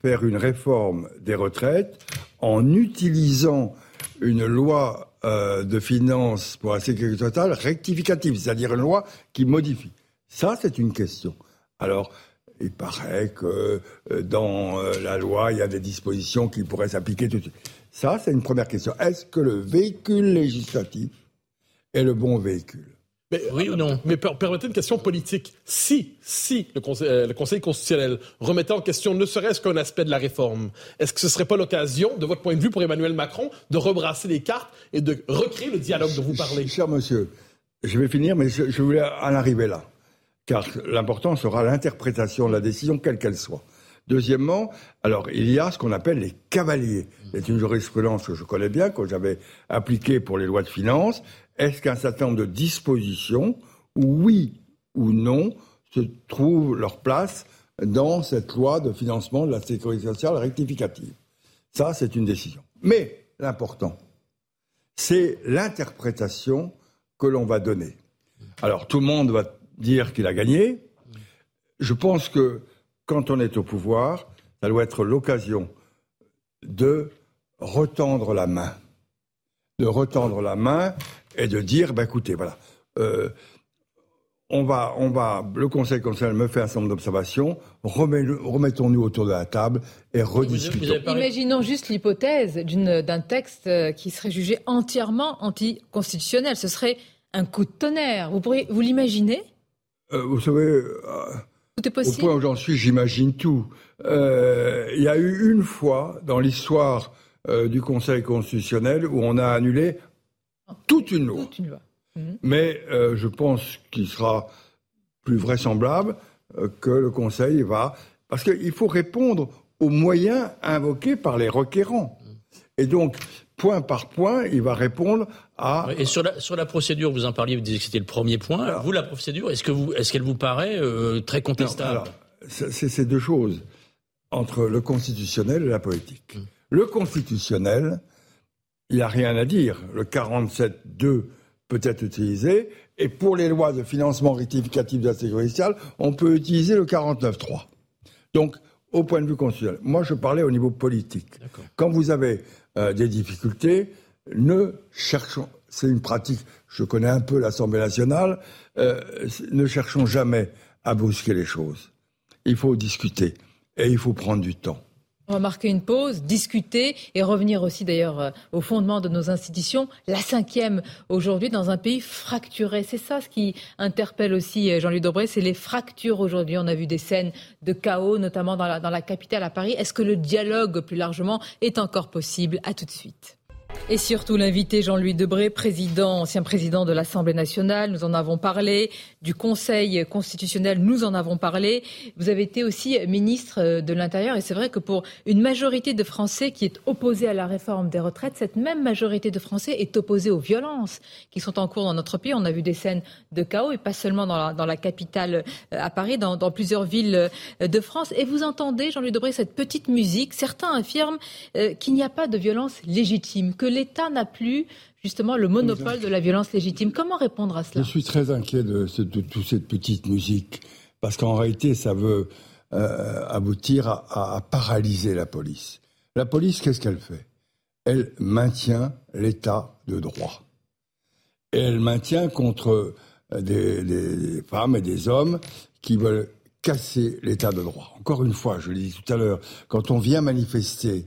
faire une réforme des retraites en utilisant une loi euh, de finances pour la sécurité totale rectificative, c'est-à-dire une loi qui modifie. Ça, c'est une question. Alors, il paraît que euh, dans euh, la loi, il y a des dispositions qui pourraient s'appliquer tout de suite. Ça, c'est une première question. Est-ce que le véhicule législatif est le bon véhicule? Mais, oui ou non? Mais permettez une question politique. Si, si le Conseil, euh, le Conseil constitutionnel remettait en question ne serait-ce qu'un aspect de la réforme, est-ce que ce ne serait pas l'occasion, de votre point de vue, pour Emmanuel Macron, de rebrasser les cartes et de recréer le dialogue dont vous parlez? Cher monsieur, je vais finir, mais je, je voulais en arriver là. Car l'important sera l'interprétation de la décision, quelle qu'elle soit. Deuxièmement, alors il y a ce qu'on appelle les cavaliers. C'est une jurisprudence que je connais bien, que j'avais appliquée pour les lois de finances est-ce qu'un certain nombre de dispositions, oui ou non, se trouvent leur place dans cette loi de financement de la sécurité sociale rectificative? Ça, c'est une décision. Mais l'important, c'est l'interprétation que l'on va donner. Alors, tout le monde va dire qu'il a gagné. Je pense que quand on est au pouvoir, ça doit être l'occasion de retendre la main. De retendre la main et de dire, bah, écoutez, voilà, euh, on va, on va, le Conseil constitutionnel me fait un certain nombre d'observations, remettons-nous autour de la table et rediscutons. Imaginons juste l'hypothèse d'un texte euh, qui serait jugé entièrement anticonstitutionnel. Ce serait un coup de tonnerre. Vous pourriez, vous l'imaginez? Euh, Vous savez, tout est possible. au point où j'en suis, j'imagine tout. Il y a eu une fois dans l'histoire du Conseil constitutionnel où on a annulé toute une loi. Mhm. Mais euh, je pense qu'il sera plus vraisemblable euh, que le Conseil va... Parce qu'il faut répondre aux moyens invoqués par les requérants. Et donc, point par point, il va répondre à. Et sur la, sur la procédure, vous en parliez, vous disiez que c'était le premier point. vous, la procédure, est-ce que vous, est-ce qu'elle vous paraît euh, très contestable? C'est ces deux choses entre le constitutionnel et la politique. Mm. Le constitutionnel, il n'y a rien à dire. Le 47.2 peut être utilisé. Et pour les lois de financement rectificatif de la sécurité sociale, on peut utiliser le 49.3. Donc, au point de vue constitutionnel. Moi, je parlais au niveau politique. Quand vous avez euh, des difficultés, ne cherchons. C'est une pratique. Je connais un peu l'Assemblée nationale. Euh, ne cherchons jamais à brusquer les choses. Il faut discuter et il faut prendre du temps. On va marquer une pause, discuter et revenir aussi d'ailleurs euh, au fondement de nos institutions. La cinquième aujourd'hui dans un pays fracturé. C'est ça ce qui interpelle aussi euh, Jean-Luc Dobré, c'est les fractures aujourd'hui. On a vu des scènes de chaos, notamment dans la, dans la capitale à Paris. Est-ce que le dialogue plus largement est encore possible? À tout de suite. Et surtout l'invité Jean-Louis Debré, président, ancien président de l'Assemblée nationale, nous en avons parlé, du Conseil constitutionnel, nous en avons parlé. Vous avez été aussi ministre de l'Intérieur et c'est vrai que pour une majorité de Français qui est opposée à la réforme des retraites, cette même majorité de Français est opposée aux violences qui sont en cours dans notre pays. On a vu des scènes de chaos et pas seulement dans la, capitale euh, à Paris, dans, plusieurs villes euh, de France. Et vous entendez, Jean-Louis Debré, cette petite musique. Certains affirment euh, qu'il n'y a pas de violence légitime, que l'État n'a plus justement le monopole de la violence légitime. Comment répondre à cela? Je suis très inquiet de, toute cette petite musique, parce qu'en réalité, ça veut euh, aboutir à, paralyser la police. La police, qu'est-ce qu'elle fait? Elle maintient l'état de droit. Et elle maintient contre euh, des, femmes et des hommes qui veulent casser l'état de droit. Encore une fois, je l'ai dit tout à l'heure, quand on vient manifester,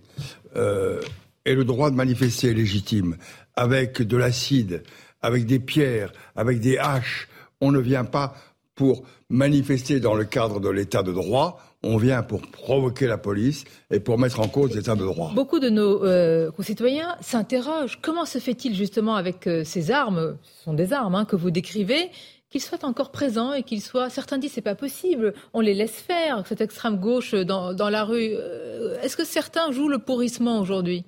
euh, et le droit de manifester est légitime, avec de l'acide, avec des pierres, avec des haches, on ne vient pas pour manifester dans le cadre de l'état de droit, on vient pour provoquer la police et pour mettre en cause l'état de droit. Beaucoup de nos euh, concitoyens s'interrogent comment se fait-il justement avec euh, ces armes, ce sont des armes hein, que vous décrivez, qu'ils soient encore présents et qu'ils soient. Certains disent c'est pas possible, on les laisse faire, cette extrême gauche dans, dans la rue. Euh, est-ce que certains jouent le pourrissement aujourd'hui?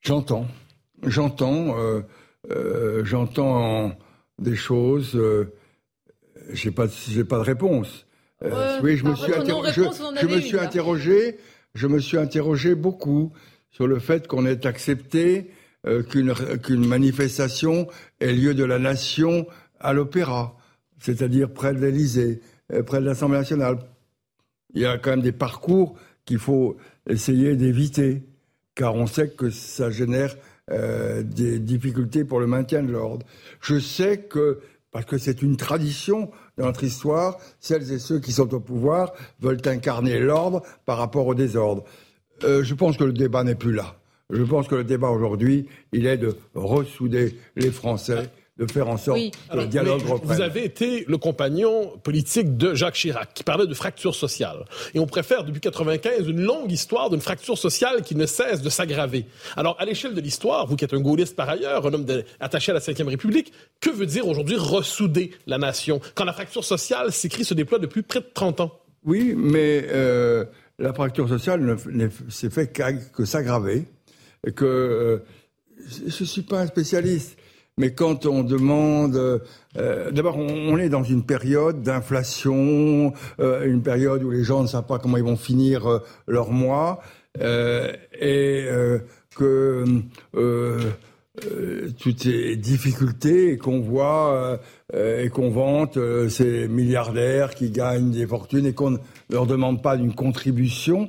J'entends, j'entends, euh, euh, j'entends des choses. Euh, j'ai pas, j'ai pas de réponse. Oui, je me suis, je, me suis interrogé, je me suis interrogé beaucoup sur le fait qu'on ait accepté qu'une manifestation ait lieu de la nation à l'opéra, c'est-à-dire près de l'Élysée, près de l'Assemblée nationale. Il y a quand même des parcours qu'il faut essayer d'éviter, car on sait que ça génère euh, des difficultés pour le maintien de l'ordre. Je sais que, parce que c'est une tradition dans notre histoire, celles et ceux qui sont au pouvoir veulent incarner l'ordre par rapport au désordre. Euh, je pense que le débat n'est plus là. Je pense que le débat aujourd'hui, il est de ressouder les Français, de faire en sorte Oui. que le dialogue Mais reprenne. Vous avez été le compagnon politique de Jacques Chirac, qui parlait de fracture sociale. Et on préfère, depuis 95, une longue histoire d'une fracture sociale qui ne cesse de s'aggraver. Alors, à l'échelle de l'histoire, vous qui êtes un gaulliste par ailleurs, un homme de- attaché à la Ve République, que veut dire aujourd'hui ressouder la nation quand la fracture sociale s'écrit, se déploie depuis près de 30 ans? Oui, mais euh, la fracture sociale ne, ne s'est fait que s'aggraver. Que euh, je ne suis pas un spécialiste, mais quand on demande, euh, d'abord, on, est dans une période d'inflation, euh, une période où les gens ne savent pas comment ils vont finir euh, leur mois, euh, et euh, que euh, euh, toutes ces difficultés qu'on voit euh, et qu'on vante euh, ces milliardaires qui gagnent des fortunes et qu'on ne leur demande pas d'une contribution.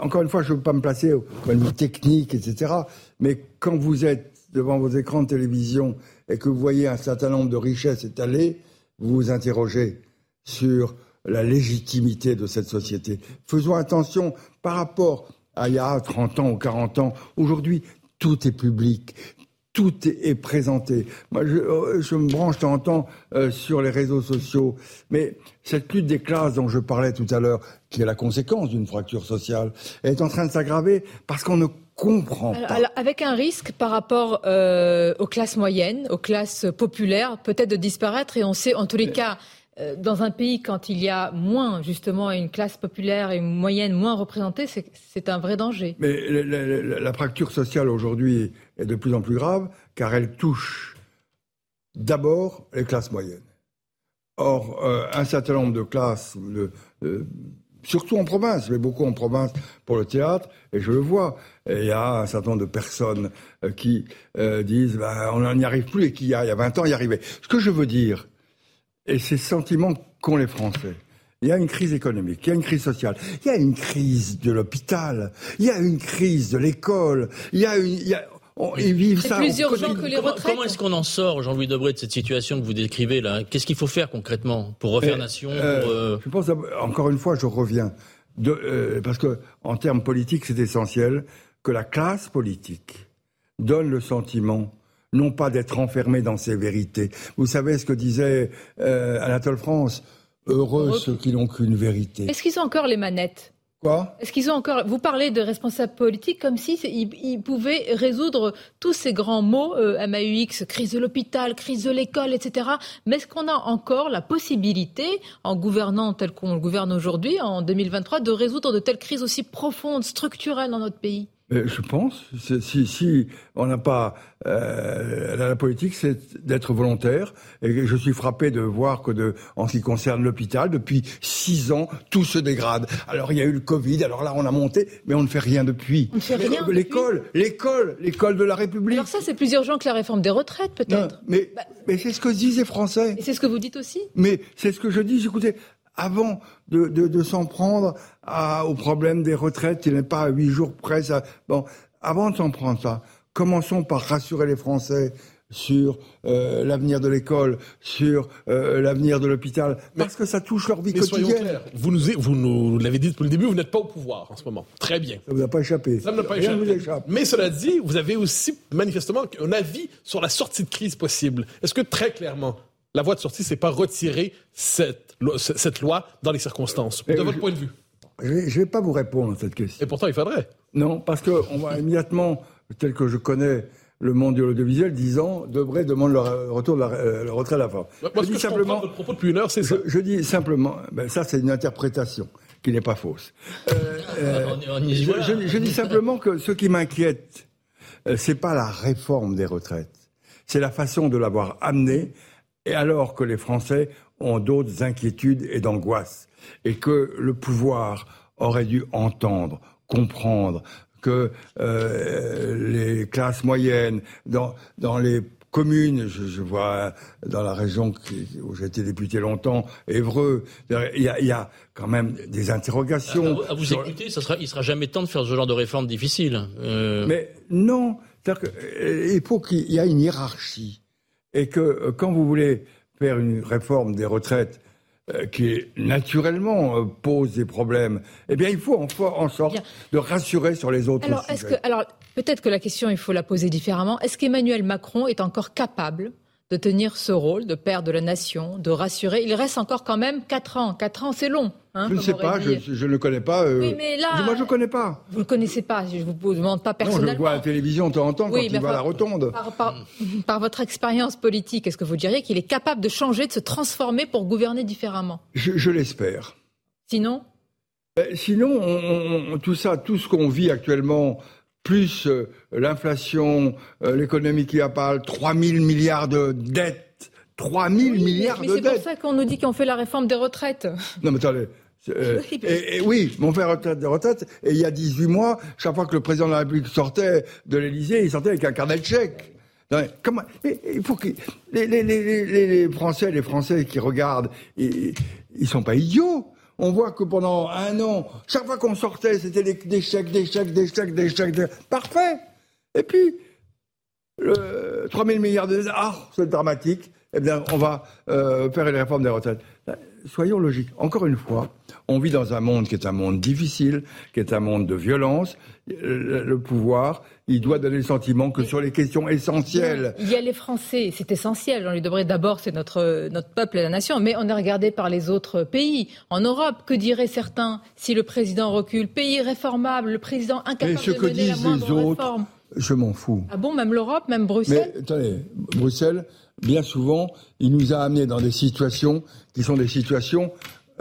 Encore une fois, je ne veux pas me placer au point technique, etc. Mais quand vous êtes devant vos écrans de télévision et que vous voyez un certain nombre de richesses étalées, vous vous interrogez sur la légitimité de cette société. Faisons attention par rapport à il y a 30 ans ou 40 ans. Aujourd'hui, tout est public. Tout est, présenté. Moi, je, euh, me branche de temps en temps euh, sur les réseaux sociaux. Mais cette lutte des classes dont je parlais tout à l'heure, qui est la conséquence d'une fracture sociale, est en train de s'aggraver parce qu'on ne comprend Alors, pas. alors, avec un risque par rapport euh, aux classes moyennes, aux classes populaires, peut-être de disparaître. Et on sait, en tous les cas, euh, dans un pays, quand il y a moins, justement, une classe populaire et une moyenne moins représentée, c'est- un vrai danger. Mais la, la- la- la fracture sociale aujourd'hui est de plus en plus grave car elle touche d'abord les classes moyennes. Or, euh, un certain nombre de classes, de- de- surtout en province, mais beaucoup en province pour le théâtre, et je le vois, et il y a un certain nombre de personnes euh, qui euh, disent ben, on n'y arrive plus et qui, il y a il y a 20 ans, y arrivaient. Ce que je veux dire, et ces sentiments qu'ont les Français. Il y a une crise économique, il y a une crise sociale, il y a une crise de l'hôpital, il y a une crise de l'école, il y a une... il on- ils vivent C'est ça plus urgent que les Comment, retraites. comment est-ce qu'on en sort, Jean-Louis Debré, de cette situation que vous décrivez là? Qu'est-ce qu'il faut faire concrètement pour refaire Eh, nation euh, pour, euh, Je pense, encore une fois, je reviens, de, euh, parce que en termes politiques, c'est essentiel que la classe politique donne le sentiment non pas d'être enfermé dans ses vérités. Vous savez ce que disait euh, Anatole France? Heureux Heureux. ceux qui n'ont qu'une vérité. Est-ce qu'ils ont encore les manettes? Quoi Est-ce qu'ils ont encore Vous parlez de responsables politiques comme si ils, pouvaient résoudre tous ces grands mots euh, MAUX, crise de l'hôpital, crise de l'école, etc. Mais est-ce qu'on a encore la possibilité, en gouvernant tel qu'on le gouverne aujourd'hui, en 2023, de résoudre de telles crises aussi profondes, structurelles dans notre pays? Euh, Je pense. Si, si on n'a pas euh, la, politique, c'est d'être volontaire. Et je suis frappé de voir que, de, en ce qui concerne l'hôpital, depuis six ans, tout se dégrade. Alors il y a eu le Covid. Alors là, on a monté, mais on ne fait rien depuis. On ne fait rien depuis L'école, l'école, l'école de la République. Alors ça, c'est plus urgent que la réforme des retraites, peut-être. mais Bah- mais c'est ce que disent les Français. Et c'est ce que vous dites aussi? Mais c'est ce que je dis. Écoutez, avant de, de, de s'en prendre à, au problème des retraites, qui n'est pas à huit jours près, ça, bon, avant de s'en prendre ça, commençons par rassurer les Français sur euh, l'avenir de l'école, sur euh, l'avenir de l'hôpital, parce que ça touche leur vie Mais soyons quotidienne. clairs, vous nous, vous nous l'avez dit depuis le début, vous n'êtes pas au pouvoir en ce moment. Très bien. Ça vous a pas échappé. Ça ne m'a pas Rien échappé. vous échappe. Mais cela dit, vous avez aussi manifestement un avis sur la sortie de crise possible. Est-ce que très clairement, la voie de sortie, c'est pas retirer cette, lo- cette loi dans les circonstances, de Mais votre je- point de vue? Je vais, je vais pas vous répondre à cette question. Et pourtant, il faudrait. Non, parce que on va immédiatement, tel que je connais le monde de l'audiovisuel, disant devrait demander le re- retour de la, euh, le retrait de la forme. Moi, je dis que simplement, de votre propos depuis une heure, c'est ça. je, je dis simplement, ben ça c'est une interprétation qui n'est pas fausse. Euh, euh, [laughs] On, on y je, je- je dis simplement que ce qui m'inquiète, euh, c'est pas la réforme des retraites, c'est la façon de l'avoir amenée, et alors que les Français ont d'autres inquiétudes et d'angoisses, et que le pouvoir aurait dû entendre, comprendre que euh, les classes moyennes dans dans les communes, je, je vois dans la région où j'ai été député longtemps, Évreux, il y a, il y a quand même des À interrogations. vous, à vous sur- écouter, ça sera, il sera jamais temps de faire ce genre de réforme difficile. Euh, Mais non, c'est-à-dire qu'il faut qu'il y ait une hiérarchie et que euh, quand vous voulez faire une réforme des retraites euh, qui naturellement euh, pose des problèmes, eh bien il faut en, en sorte Bien. de rassurer sur les autres Alors, est-ce sujets. que, alors peut-être que la question, il faut la poser différemment. Est-ce qu'Emmanuel Macron est encore capable de tenir ce rôle de père de la nation, de rassurer Il reste encore quand même 4 ans. 4 ans, c'est long. hein, Je ne sais pas, je, je ne le connais pas. euh, Oui, mais là- Moi, je ne connais pas. Vous ne le connaissez pas, je ne vous demande pas Non, je le personnellement. vois à la télévision de temps en temps Oui, quand il va à la rotonde. Par, par- par votre expérience politique, est-ce que vous diriez qu'il est capable de changer, de se transformer pour gouverner différemment? Je, je l'espère. Sinon, Ben, Sinon, on- on- tout ça, tout ce qu'on vit actuellement, plus euh, l'inflation, euh, l'économie qui apparaît, 3 000 milliards de dettes. 3 000 Oui, mais- milliards mais de c'est pour dettes. ça qu'on nous dit qu'on fait la réforme des retraites. Non, mais attendez. euh, [laughs] Oui, mais- et, et oui, mon père retraite de retraite, et il y a 18 mois, chaque fois que le président de la République sortait de l'Élysée, il sortait avec un carnet de chèques. Non, mais comment, mais il faut que les, les, les, les, les Français, les Français qui regardent, ils, ils sont pas idiots. On voit que pendant un an, chaque fois qu'on sortait, c'était des, chèques, des chèques, des chèques, des chèques. Parfait. Et puis, le 3 000 milliards de ah, c'est dramatique. Eh bien, on va euh, faire une réforme des retraites. Là, Soyons logiques. Encore une fois, on vit dans un monde qui est un monde difficile, qui est un monde de violence. Le, pouvoir, il doit donner le sentiment que sur les questions essentielles, Il y a les Français, c'est essentiel. On lui devrait d'abord, c'est notre, notre peuple et la nation, mais on est regardé par les autres pays. En Europe, que diraient certains si le président recule? Pays réformable, le président incapable ce de que mener la disent moindre les autres, réforme. je m'en fous. Ah bon, même l'Europe, même Bruxelles? Mais attendez, Bruxelles, bien souvent, il nous a amenés dans des situations qui sont des situations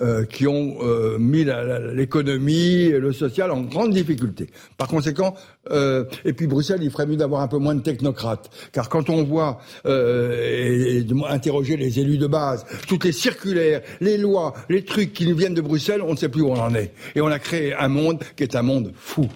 euh, qui ont euh, mis l'économie et le social en grande difficulté. Par conséquent, euh, et puis Bruxelles, il ferait mieux d'avoir un peu moins de technocrates, car quand on voit euh, et, et interroger les élus de base, toutes les circulaires, les lois, les trucs qui nous viennent de Bruxelles, on ne sait plus où on en est. Et on a créé un monde qui est un monde fou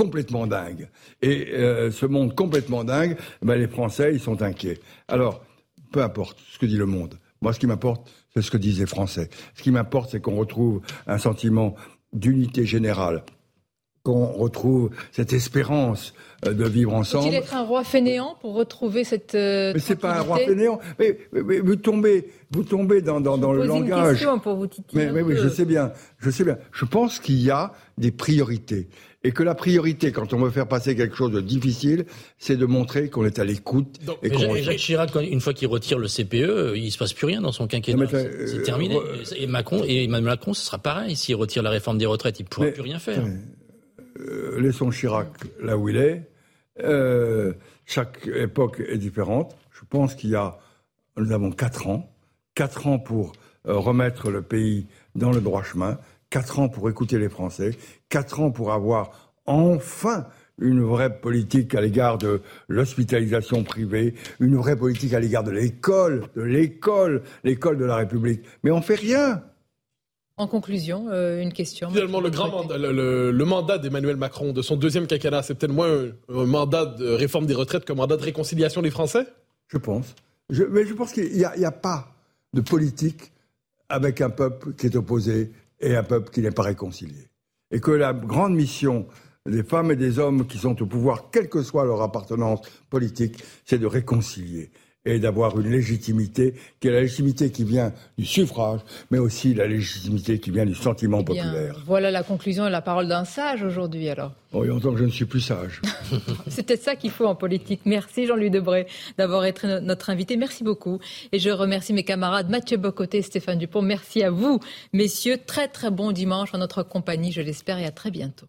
complètement dingue. Et euh, ce monde complètement dingue, ben, les Français, ils sont inquiets. Alors, peu importe ce que dit le monde. Moi, ce qui m'importe, c'est ce que disent les Français. Ce qui m'importe, c'est qu'on retrouve un sentiment d'unité générale, qu'on retrouve cette espérance euh, de vivre Faut-il ensemble. être un roi fainéant pour retrouver cette. euh, Mais c'est pas un roi fainéant. Mais, mais- mais vous tombez, vous tombez dans, dans, dans le Posez une langage. question pour vous. Mais, mais oui, je sais bien, je sais bien. Je pense qu'il y a des priorités. Et que la priorité, quand on veut faire passer quelque chose de difficile, c'est de montrer qu'on est à l'écoute et qu'on... Jacques- Chirac, une fois qu'il retire le CPE, il se passe plus rien dans son quinquennat. C'est euh, terminé. Et Macron et Emmanuel Macron, ce sera pareil. S'il retire la réforme des retraites, il ne pourra Mais- plus rien faire. Euh, laissons Chirac là où il est. Euh, chaque époque est différente. Je pense qu'il y a, nous avons quatre ans, quatre ans pour euh, remettre le pays dans le droit chemin, quatre ans pour écouter les Français, quatre ans pour avoir enfin une vraie politique à l'égard de l'hospitalisation privée, une vraie politique à l'égard de l'école, de l'école, l'école de la République. Mais on fait rien. En conclusion, euh, une question. Finalement, le grand mandat, le, le- le mandat d'Emmanuel Macron, de son deuxième quinquennat, c'est peut-être moins un, un mandat de réforme des retraites qu'un mandat de réconciliation des Français? Je pense. Je- mais je pense qu'il n'y a pas de politique avec un peuple qui est opposé et un peuple qui n'est pas réconcilié. Et que la grande mission des femmes et des hommes qui sont au pouvoir, quelle que soit leur appartenance politique, c'est de réconcilier et d'avoir une légitimité qui est la légitimité qui vient du suffrage, mais aussi la légitimité qui vient du sentiment eh populaire. Voilà la conclusion et la parole d'un sage aujourd'hui alors. Oui, en tant que je ne suis plus sage. [laughs] C'était ça qu'il faut en politique. Merci Jean-Louis Debré d'avoir été notre invité. Merci beaucoup. Et je remercie mes camarades Mathieu Bocoté et Stéphane Dupont. Merci à vous, messieurs. Très très bon dimanche en notre compagnie, je l'espère, et à très bientôt.